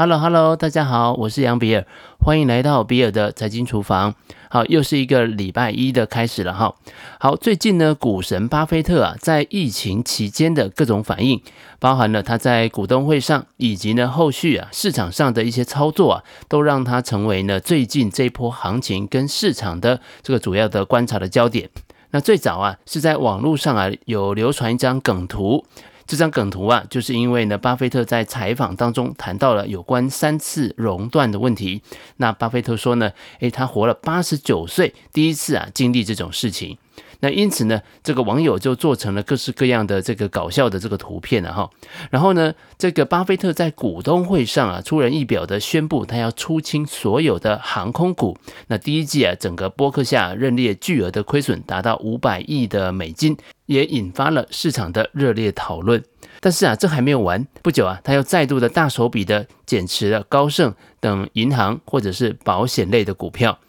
Hello Hello，大家好，我是杨比尔，欢迎来到比尔的财经厨房。好，又是一个礼拜一的开始了哈。好，最近呢，股神巴菲特啊，在疫情期间的各种反应，包含了他在股东会上，以及呢后续啊市场上的一些操作啊，都让他成为呢最近这一波行情跟市场的这个主要的观察的焦点。那最早啊是在网络上啊有流传一张梗图。这张梗图啊，就是因为呢，巴菲特在采访当中谈到了有关三次熔断的问题。那巴菲特说呢，诶，他活了八十九岁，第一次啊经历这种事情。那因此呢，这个网友就做成了各式各样的这个搞笑的这个图片了哈。然后呢，这个巴菲特在股东会上啊，出人意表的宣布他要出清所有的航空股。那第一季啊，整个波克夏认列巨额的亏损达到五百亿的美金，也引发了市场的热烈讨论。但是啊，这还没有完，不久啊，他又再度的大手笔的减持了高盛等银行或者是保险类的股票。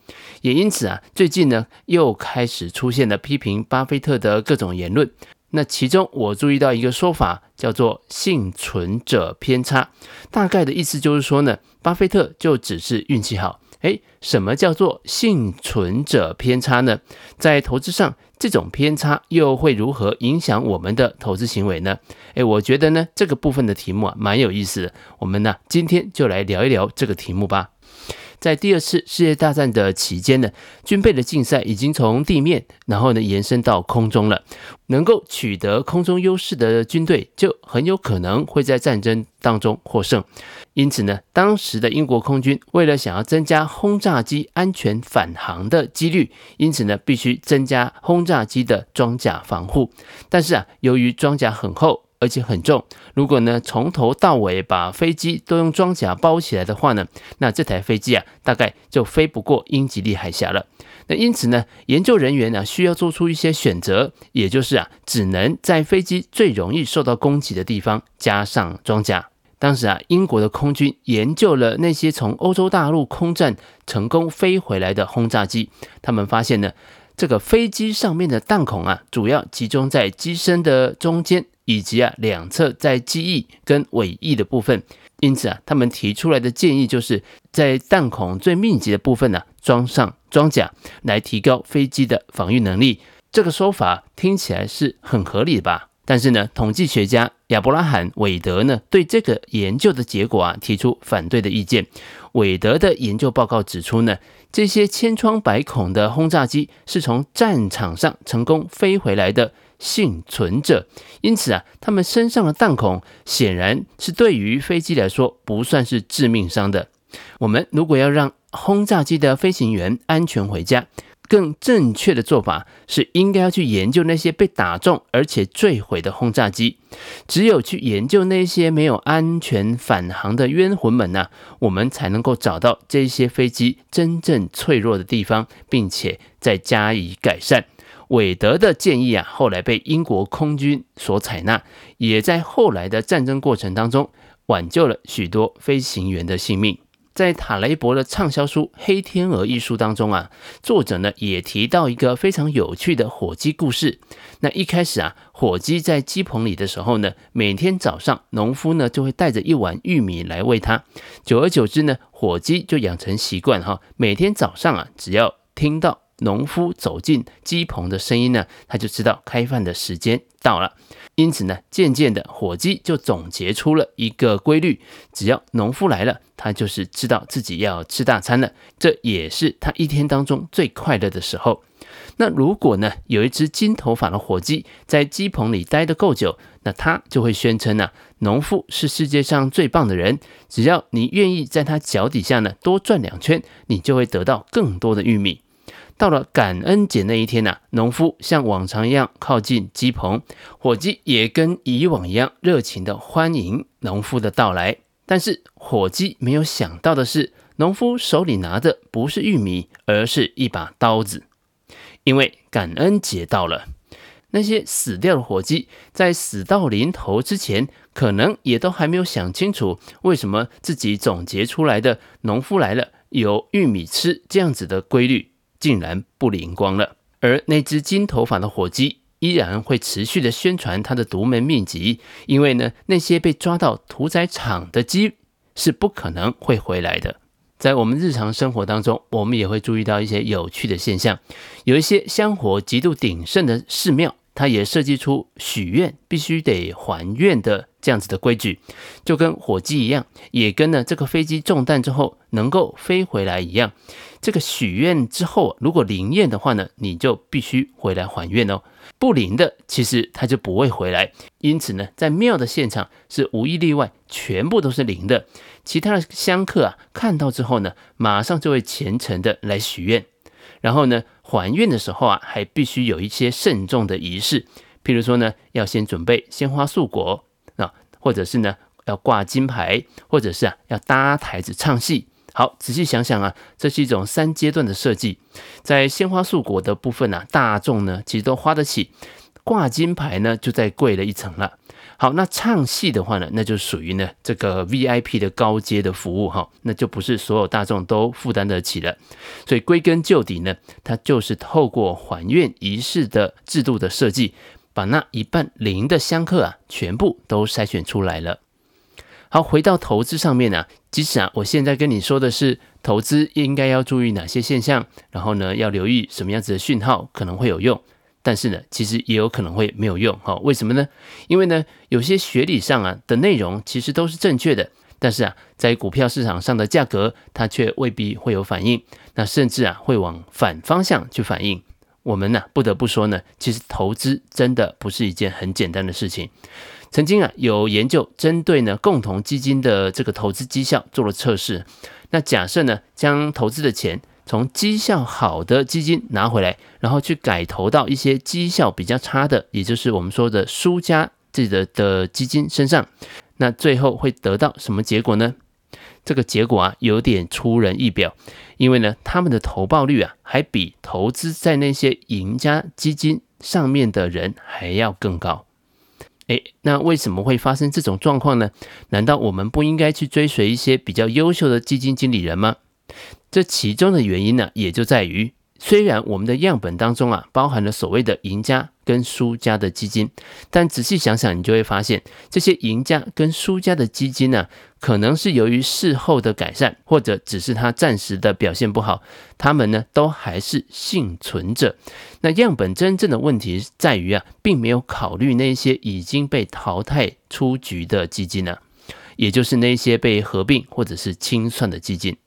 也因此啊，最近呢又开始出现了批评巴菲特的各种言论。那其中我注意到一个说法，叫做“幸存者偏差”，大概的意思就是说呢，巴菲特就只是运气好。诶，什么叫做幸存者偏差呢？在投资上，这种偏差又会如何影响我们的投资行为呢？诶，我觉得呢这个部分的题目啊蛮有意思的，我们呢今天就来聊一聊这个题目吧。在第二次世界大战的期间呢，军备的竞赛已经从地面，然后呢延伸到空中了。能够取得空中优势的军队，就很有可能会在战争当中获胜。因此呢，当时的英国空军为了想要增加轰炸机安全返航的几率，因此呢必须增加轰炸机的装甲防护。但是啊，由于装甲很厚。而且很重，如果呢从头到尾把飞机都用装甲包起来的话呢，那这台飞机啊大概就飞不过英吉利海峡了。那因此呢，研究人员呢需要做出一些选择，也就是啊只能在飞机最容易受到攻击的地方加上装甲。当时啊，英国的空军研究了那些从欧洲大陆空战成功飞回来的轰炸机，他们发现呢，这个飞机上面的弹孔啊主要集中在机身的中间。以及啊，两侧在机翼跟尾翼的部分，因此啊，他们提出来的建议就是在弹孔最密集的部分呢、装上装甲，来提高飞机的防御能力。这个说法听起来是很合理的吧？但是呢，统计学家亚伯拉罕·韦德呢，对这个研究的结果啊，提出反对的意见。韦德的研究报告指出呢，这些千疮百孔的轰炸机是从战场上成功飞回来的。幸存者，因此啊，他们身上的弹孔显然是对于飞机来说不算是致命伤的。我们如果要让轰炸机的飞行员安全回家，更正确的做法是应该要去研究那些被打中而且坠毁的轰炸机。只有去研究那些没有安全返航的冤魂们呐，我们才能够找到这些飞机真正脆弱的地方，并且再加以改善。韦德的建议啊，后来被英国空军所采纳，也在后来的战争过程当中挽救了许多飞行员的性命。在塔雷伯的畅销书《黑天鹅》一书当中啊，作者呢也提到一个非常有趣的火鸡故事。那一开始啊，火鸡在鸡棚里的时候呢，每天早上农夫呢就会带着一碗玉米来喂它。久而久之呢，火鸡就养成习惯哈，每天早上啊，只要听到农夫走进鸡棚的声音呢，他就知道开饭的时间到了。因此呢，渐渐的火鸡就总结出了一个规律：只要农夫来了，他就是知道自己要吃大餐了。这也是他一天当中最快乐的时候。那如果呢，有一只金头发的火鸡在鸡棚里待得够久，那他就会宣称呢、农夫是世界上最棒的人。只要你愿意在他脚底下呢多转两圈，你就会得到更多的玉米。到了感恩节那一天呢、啊，农夫像往常一样靠近鸡棚，火鸡也跟以往一样热情地欢迎农夫的到来。但是火鸡没有想到的是，农夫手里拿的不是玉米，而是一把刀子。因为感恩节到了，那些死掉的火鸡在死到临头之前，可能也都还没有想清楚，为什么自己总结出来的“农夫来了，有玉米吃”这样子的规律。竟然不灵光了，而那只金头发的火鸡依然会持续的宣传它的独门秘籍，因为呢，那些被抓到屠宰场的鸡是不可能会回来的。在我们日常生活当中，我们也会注意到一些有趣的现象，有一些香火极度鼎盛的寺庙。他也设计出许愿必须得还愿的这样子的规矩，就跟火鸡一样，也跟呢这个飞机中弹之后能够飞回来一样。这个许愿之后，如果灵验的话呢，你就必须回来还愿哦。不灵的，其实他就不会回来。因此呢，在庙的现场是无一例外，全部都是灵的。其他的香客啊，看到之后呢，马上就会虔诚的来许愿。然后呢，还愿的时候啊，还必须有一些慎重的仪式，譬如说呢，要先准备鲜花素果啊，或者是呢，要挂金牌，或者是啊，要搭台子唱戏。好，仔细想想啊，这是一种三阶段的设计。在鲜花素果的部分啊，大众呢其实都花得起，挂金牌呢就再贵了一层了。好，那唱戏的话呢，那就属于呢这个 VIP 的高阶的服务哈，那就不是所有大众都负担得起了。所以归根究底呢，它就是透过还愿仪式的制度的设计，把那一半零的香客啊，全部都筛选出来了。好，回到投资上面呢，即使啊，我现在跟你说的是投资应该要注意哪些现象，然后呢，要留意什么样子的讯号可能会有用。但是呢，其实也有可能会没有用哈？为什么呢？因为呢，有些学理上啊的内容其实都是正确的，但是啊，在股票市场上的价格，它却未必会有反应，那甚至啊会往反方向去反应。我们呢，不得不说呢，其实投资真的不是一件很简单的事情。曾经啊，有研究针对呢共同基金的这个投资绩效做了测试，那假设呢，将投资的钱。从绩效好的基金拿回来，然后去改投到一些绩效比较差的，也就是我们说的输家自己的的基金身上，那最后会得到什么结果呢？这个结果啊，有点出人意表，因为呢，他们的投报率啊，还比投资在那些赢家基金上面的人还要更高。诶，那为什么会发生这种状况呢？难道我们不应该去追随一些比较优秀的基金经理人吗？这其中的原因呢，也就在于，虽然我们的样本当中啊，包含了所谓的赢家跟输家的基金，但仔细想想，你就会发现，这些赢家跟输家的基金呢，可能是由于事后的改善，或者只是他暂时的表现不好，他们呢都还是幸存者。那样本真正的问题在于啊，并没有考虑那些已经被淘汰出局的基金呢，也就是那些被合并或者是清算的基金。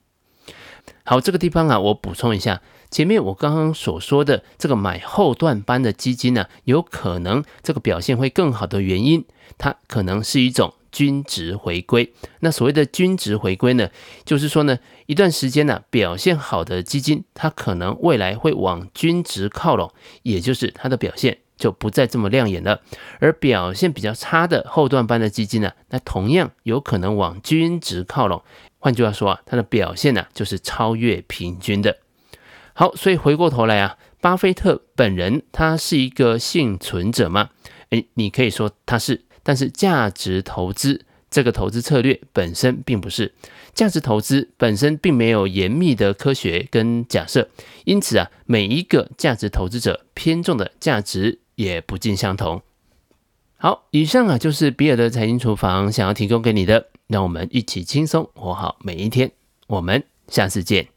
好，这个地方啊，我补充一下，前面我刚刚所说的这个买后段班的基金呢、有可能这个表现会更好的原因，它可能是一种均值回归。那所谓的均值回归呢，就是说呢，一段时间呢、表现好的基金，它可能未来会往均值靠拢，也就是它的表现就不再这么亮眼了。而表现比较差的后段班的基金呢、那同样有可能往均值靠拢。换句话说啊，它的表现呢、就是超越平均的。好，所以回过头来啊，巴菲特本人他是一个幸存者吗？诶，你可以说他是，但是价值投资这个投资策略本身并不是。价值投资本身并没有严密的科学跟假设，因此啊，每一个价值投资者偏重的价值也不尽相同。好，以上啊就是比尔的财经厨房想要提供给你的。让我们一起轻松活好每一天。我们下次见。